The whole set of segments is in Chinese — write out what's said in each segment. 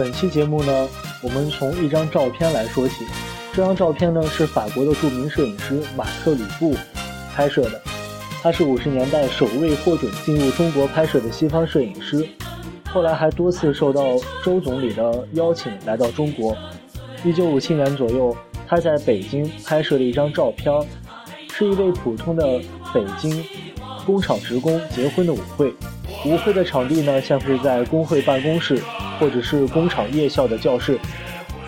本期节目呢，我们从一张照片来说起。这张照片呢是法国的著名摄影师马克·吕布拍摄的，他是五十年代首位获准进入中国拍摄的西方摄影师，后来还多次受到周总理的邀请来到中国。一九五七年左右，他在北京拍摄了一张照片，是一位普通的北京工厂职工结婚的舞会。舞会的场地呢，像是在工会办公室。或者是工厂夜校的教室，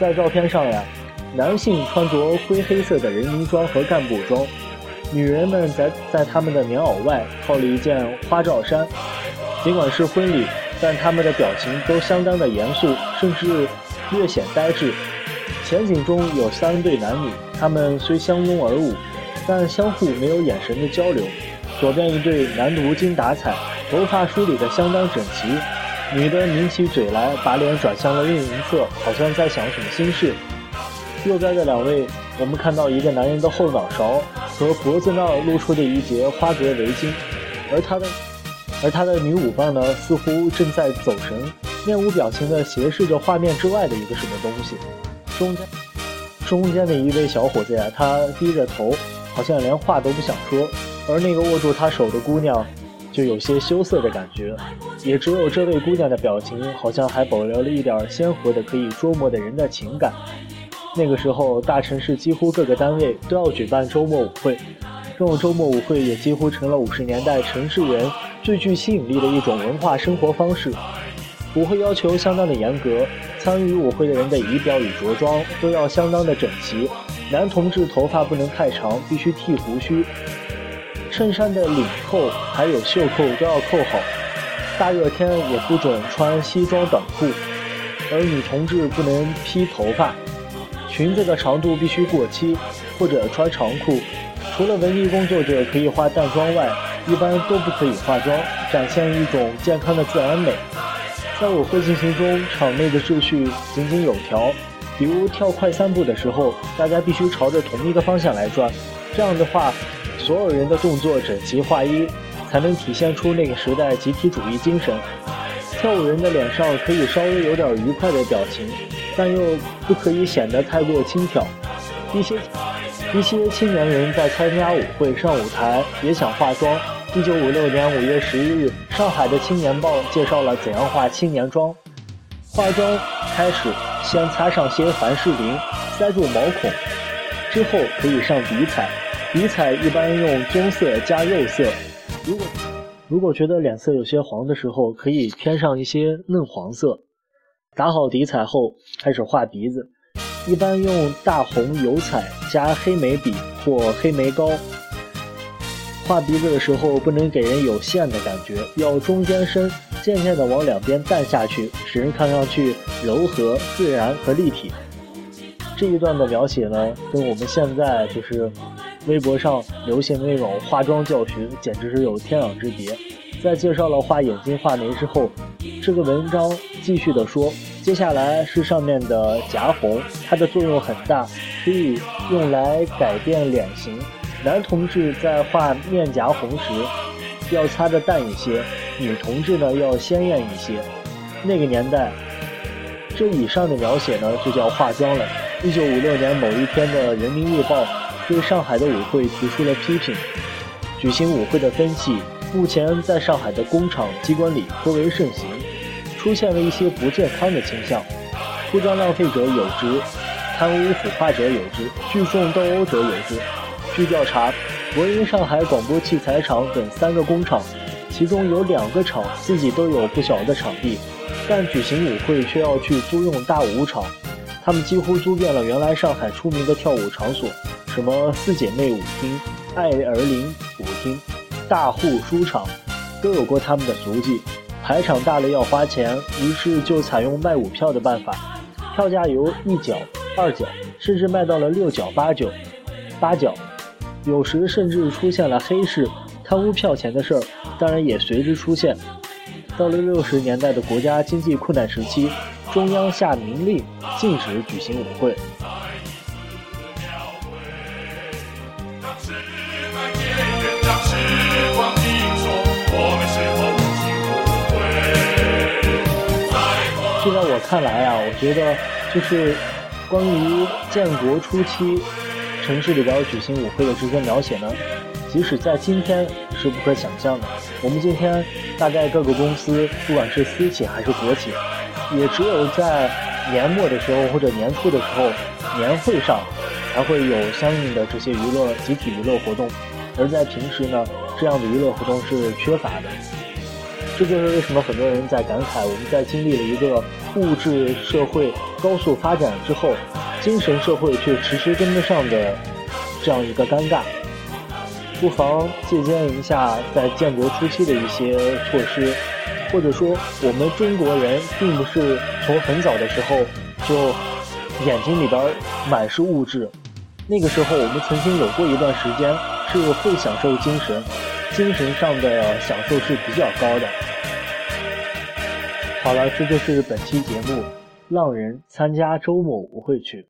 在照片上呀，男性穿着灰黑色的人民装和干部装，女人们在在他们的棉袄外套了一件花罩衫。尽管是婚礼，但他们的表情都相当的严肃，甚至略显呆滞。前景中有三对男女，他们虽相拥而舞，但相互没有眼神的交流。左边一对男的无精打采，头发梳理得相当整齐。女的抿起嘴来，把脸转向了另一侧，好像在想什么心事。右边的两位，我们看到一个男人的后脑勺和脖子那儿露出的一截花格围巾，而他的，而他的女舞伴呢，似乎正在走神，面无表情地斜视着画面之外的一个什么东西。中间，中间的一位小伙子呀，他低着头，好像连话都不想说，而那个握住他手的姑娘。就有些羞涩的感觉，也只有这位姑娘的表情，好像还保留了一点鲜活的可以捉摸的人的情感。那个时候，大城市几乎各个单位都要举办周末舞会，这种周末舞会也几乎成了五十年代城市人最具吸引力的一种文化生活方式。舞会要求相当的严格，参与舞会的人的仪表与着装都要相当的整齐，男同志头发不能太长，必须剃胡须。衬衫的领扣还有袖扣都要扣好，大热天也不准穿西装短裤，而女同志不能披头发，裙子的长度必须过膝或者穿长裤。除了文艺工作者可以化淡妆外，一般都不可以化妆，展现一种健康的自然美。在舞会进行中，场内的秩序井井有条，比如跳快三步的时候，大家必须朝着同一个方向来转，这样的话。所有人的动作整齐划一，才能体现出那个时代集体主义精神。跳舞人的脸上可以稍微有点愉快的表情，但又不可以显得太过轻佻。一些一些青年人在参加舞会上舞台也想化妆。一九五六年五月十一日，上海的《青年报》介绍了怎样化青年妆。化妆开始先擦上些凡士林，塞住毛孔，之后可以上底彩。底彩一般用棕色加肉色，如果如果觉得脸色有些黄的时候，可以添上一些嫩黄色。打好底彩后，开始画鼻子，一般用大红油彩加黑眉笔或黑眉膏。画鼻子的时候不能给人有线的感觉，要中间深，渐渐的往两边淡下去，使人看上去柔和、自然和立体。这一段的描写呢，跟我们现在就是。微博上流行的那种化妆教学，简直是有天壤之别。在介绍了画眼睛、画眉之后，这个文章继续的说，接下来是上面的颊红，它的作用很大，可以用来改变脸型。男同志在画面颊红时，要擦的淡一些；女同志呢，要鲜艳一些。那个年代，这以上的描写呢，就叫化妆了。一九五六年某一天的《人民日报》。对上海的舞会提出了批评。举行舞会的风气，目前在上海的工厂机关里颇为盛行，出现了一些不健康的倾向。铺张浪费者有之，贪污腐化者有之，聚众斗殴者有之。据调查，国营上海广播器材厂等三个工厂，其中有两个厂自己都有不小的场地，但举行舞会却要去租用大舞场。他们几乎租遍了原来上海出名的跳舞场所。什么四姐妹舞厅、爱儿林舞厅、大户书场，都有过他们的足迹。排场大了要花钱，于是就采用卖舞票的办法，票价由一角、二角，甚至卖到了六角、八角、八角。有时甚至出现了黑市贪污票钱的事儿，当然也随之出现。到了六十年代的国家经济困难时期，中央下明令禁止举行舞会。就在我看来啊，我觉得就是关于建国初期城市里边举行舞会的这些描写呢，即使在今天是不可想象的。我们今天大概各个公司，不管是私企还是国企，也只有在年末的时候或者年初的时候，年会上才会有相应的这些娱乐集体娱乐活动，而在平时呢，这样的娱乐活动是缺乏的。这就是为什么很多人在感慨，我们在经历了一个物质社会高速发展之后，精神社会却迟迟跟不上的这样一个尴尬。不妨借鉴一下在建国初期的一些措施，或者说我们中国人并不是从很早的时候就眼睛里边满是物质，那个时候我们曾经有过一段时间是会享受精神，精神上的享受是比较高的。好了，这就是本期节目，浪人参加周末舞会去。